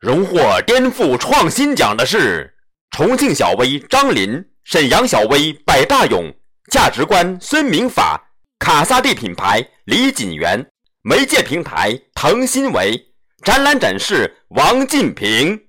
荣获颠覆创新奖的是重庆小微张林、沈阳小微百大勇、价值观孙明法、卡萨帝品牌李锦元、媒介平台腾新维、展览展示王进平。